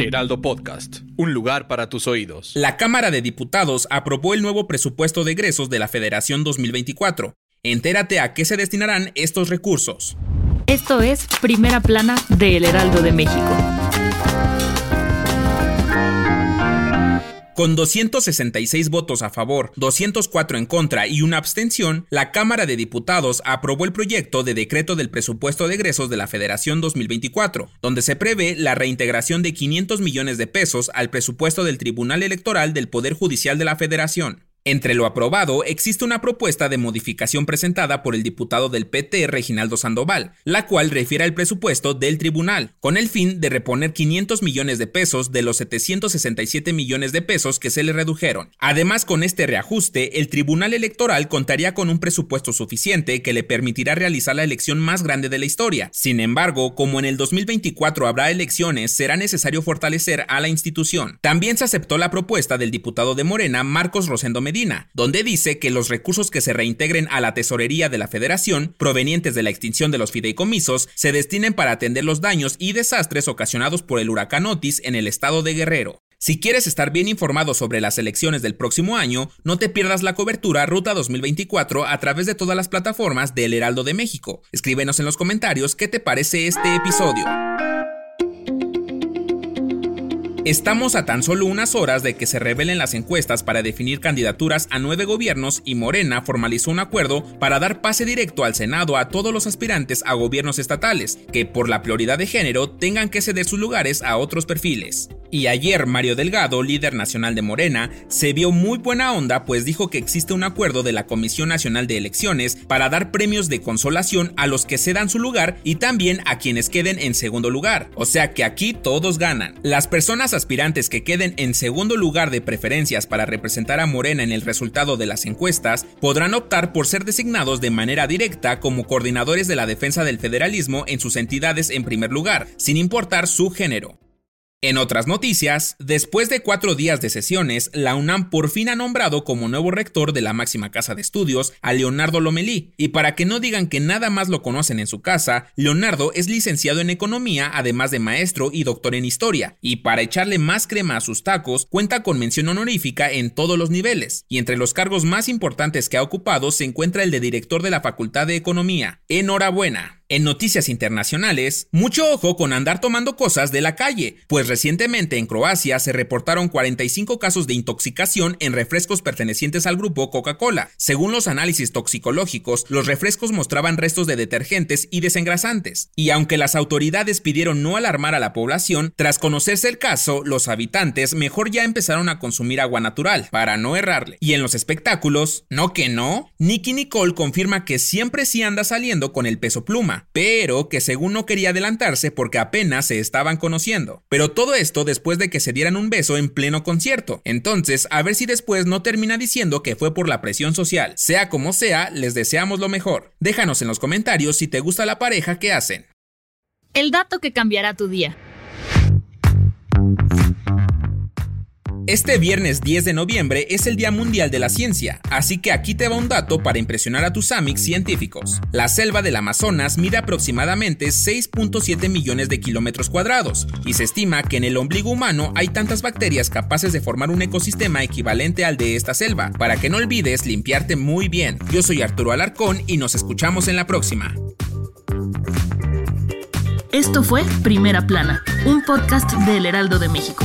Heraldo Podcast, un lugar para tus oídos. La Cámara de Diputados aprobó el nuevo presupuesto de egresos de la Federación 2024. Entérate a qué se destinarán estos recursos. Esto es Primera Plana de El Heraldo de México. Con 266 votos a favor, 204 en contra y una abstención, la Cámara de Diputados aprobó el proyecto de decreto del presupuesto de egresos de la Federación 2024, donde se prevé la reintegración de 500 millones de pesos al presupuesto del Tribunal Electoral del Poder Judicial de la Federación. Entre lo aprobado existe una propuesta de modificación presentada por el diputado del PT Reginaldo Sandoval, la cual refiere al presupuesto del tribunal, con el fin de reponer 500 millones de pesos de los 767 millones de pesos que se le redujeron. Además, con este reajuste, el Tribunal Electoral contaría con un presupuesto suficiente que le permitirá realizar la elección más grande de la historia. Sin embargo, como en el 2024 habrá elecciones, será necesario fortalecer a la institución. También se aceptó la propuesta del diputado de Morena, Marcos Rosendo Medina, donde dice que los recursos que se reintegren a la tesorería de la federación, provenientes de la extinción de los fideicomisos, se destinen para atender los daños y desastres ocasionados por el huracán Otis en el estado de Guerrero. Si quieres estar bien informado sobre las elecciones del próximo año, no te pierdas la cobertura Ruta 2024 a través de todas las plataformas del Heraldo de México. Escríbenos en los comentarios qué te parece este episodio. Estamos a tan solo unas horas de que se revelen las encuestas para definir candidaturas a nueve gobiernos y Morena formalizó un acuerdo para dar pase directo al Senado a todos los aspirantes a gobiernos estatales, que por la prioridad de género tengan que ceder sus lugares a otros perfiles. Y ayer Mario Delgado, líder nacional de Morena, se vio muy buena onda pues dijo que existe un acuerdo de la Comisión Nacional de Elecciones para dar premios de consolación a los que cedan su lugar y también a quienes queden en segundo lugar. O sea que aquí todos ganan. Las personas aspirantes que queden en segundo lugar de preferencias para representar a Morena en el resultado de las encuestas podrán optar por ser designados de manera directa como coordinadores de la defensa del federalismo en sus entidades en primer lugar, sin importar su género. En otras noticias, después de cuatro días de sesiones, la UNAM por fin ha nombrado como nuevo rector de la máxima casa de estudios a Leonardo Lomelí, y para que no digan que nada más lo conocen en su casa, Leonardo es licenciado en economía, además de maestro y doctor en historia, y para echarle más crema a sus tacos, cuenta con mención honorífica en todos los niveles, y entre los cargos más importantes que ha ocupado se encuentra el de director de la Facultad de Economía. Enhorabuena. En noticias internacionales, mucho ojo con andar tomando cosas de la calle, pues recientemente en Croacia se reportaron 45 casos de intoxicación en refrescos pertenecientes al grupo Coca-Cola. Según los análisis toxicológicos, los refrescos mostraban restos de detergentes y desengrasantes. Y aunque las autoridades pidieron no alarmar a la población, tras conocerse el caso, los habitantes mejor ya empezaron a consumir agua natural, para no errarle. Y en los espectáculos, no que no, Nicky Nicole confirma que siempre sí anda saliendo con el peso pluma pero que según no quería adelantarse porque apenas se estaban conociendo. Pero todo esto después de que se dieran un beso en pleno concierto. Entonces, a ver si después no termina diciendo que fue por la presión social. Sea como sea, les deseamos lo mejor. Déjanos en los comentarios si te gusta la pareja que hacen. El dato que cambiará tu día. Este viernes 10 de noviembre es el Día Mundial de la Ciencia, así que aquí te va un dato para impresionar a tus amics científicos. La selva del Amazonas mide aproximadamente 6.7 millones de kilómetros cuadrados, y se estima que en el ombligo humano hay tantas bacterias capaces de formar un ecosistema equivalente al de esta selva. Para que no olvides limpiarte muy bien. Yo soy Arturo Alarcón y nos escuchamos en la próxima. Esto fue Primera Plana, un podcast del Heraldo de México.